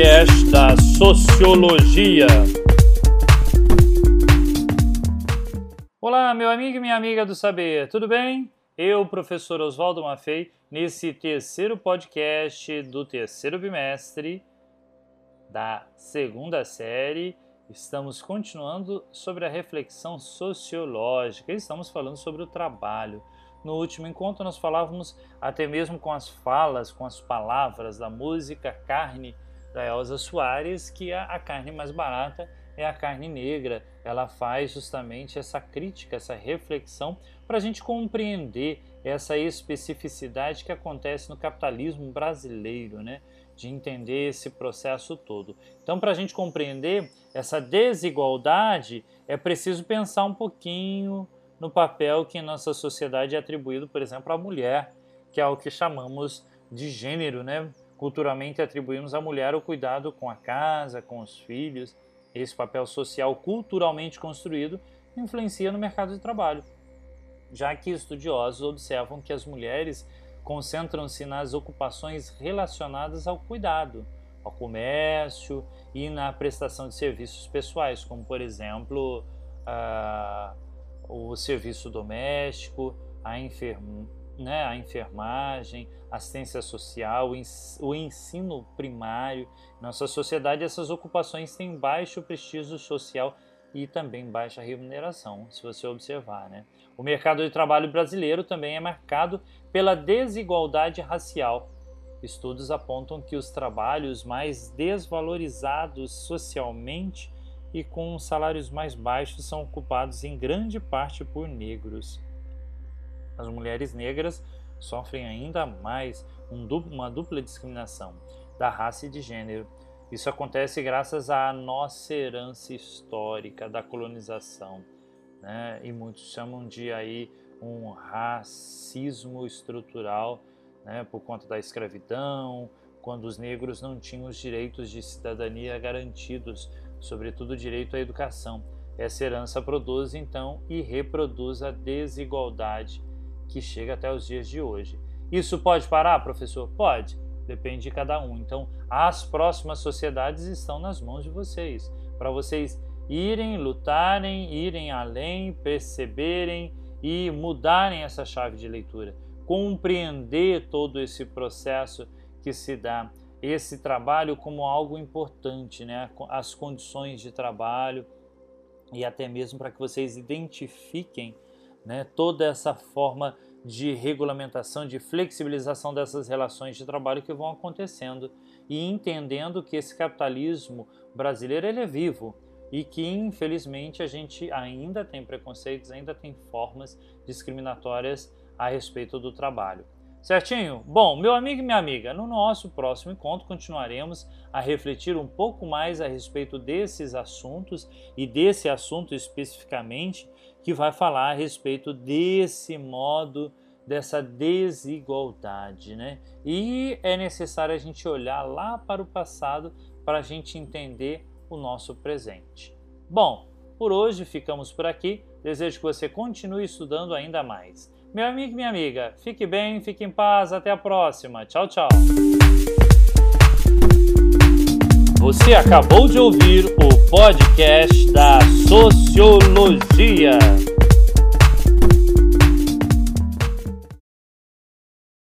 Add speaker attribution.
Speaker 1: podcast da Sociologia. Olá, meu amigo e minha amiga do saber, tudo bem? Eu, professor Oswaldo Maffei, nesse terceiro podcast do terceiro bimestre da segunda série, estamos continuando sobre a reflexão sociológica, estamos falando sobre o trabalho. No último encontro, nós falávamos até mesmo com as falas, com as palavras da música Carne da Elza Soares, que a, a carne mais barata é a carne negra. Ela faz justamente essa crítica, essa reflexão, para a gente compreender essa especificidade que acontece no capitalismo brasileiro, né? de entender esse processo todo. Então, para a gente compreender essa desigualdade, é preciso pensar um pouquinho no papel que em nossa sociedade é atribuído, por exemplo, à mulher, que é o que chamamos de gênero, né? Culturalmente atribuímos à mulher o cuidado com a casa, com os filhos. Esse papel social culturalmente construído influencia no mercado de trabalho, já que estudiosos observam que as mulheres concentram-se nas ocupações relacionadas ao cuidado, ao comércio e na prestação de serviços pessoais, como por exemplo a o serviço doméstico, a, enferm, né, a enfermagem, assistência social, o ensino primário. Nossa sociedade, essas ocupações têm baixo prestígio social e também baixa remuneração, se você observar. Né? O mercado de trabalho brasileiro também é marcado pela desigualdade racial. Estudos apontam que os trabalhos mais desvalorizados socialmente e com salários mais baixos são ocupados em grande parte por negros. As mulheres negras sofrem ainda mais uma dupla discriminação da raça e de gênero. Isso acontece graças à nossa herança histórica da colonização, né? e muitos chamam de aí um racismo estrutural, né? por conta da escravidão, quando os negros não tinham os direitos de cidadania garantidos sobretudo o direito à educação. Essa herança produz então e reproduz a desigualdade que chega até os dias de hoje. Isso pode parar, professor? Pode, depende de cada um. Então, as próximas sociedades estão nas mãos de vocês, para vocês irem, lutarem, irem além, perceberem e mudarem essa chave de leitura, compreender todo esse processo que se dá esse trabalho como algo importante, né? as condições de trabalho e até mesmo para que vocês identifiquem né, toda essa forma de regulamentação, de flexibilização dessas relações de trabalho que vão acontecendo e entendendo que esse capitalismo brasileiro ele é vivo e que infelizmente a gente ainda tem preconceitos, ainda tem formas discriminatórias a respeito do trabalho. Certinho? Bom, meu amigo e minha amiga, no nosso próximo encontro continuaremos a refletir um pouco mais a respeito desses assuntos e desse assunto especificamente que vai falar a respeito desse modo, dessa desigualdade, né? E é necessário a gente olhar lá para o passado para a gente entender o nosso presente. Bom, por hoje ficamos por aqui. Desejo que você continue estudando ainda mais. Meu amigo e minha amiga, fique bem, fique em paz, até a próxima. Tchau, tchau. Você acabou de ouvir o podcast da Sociologia.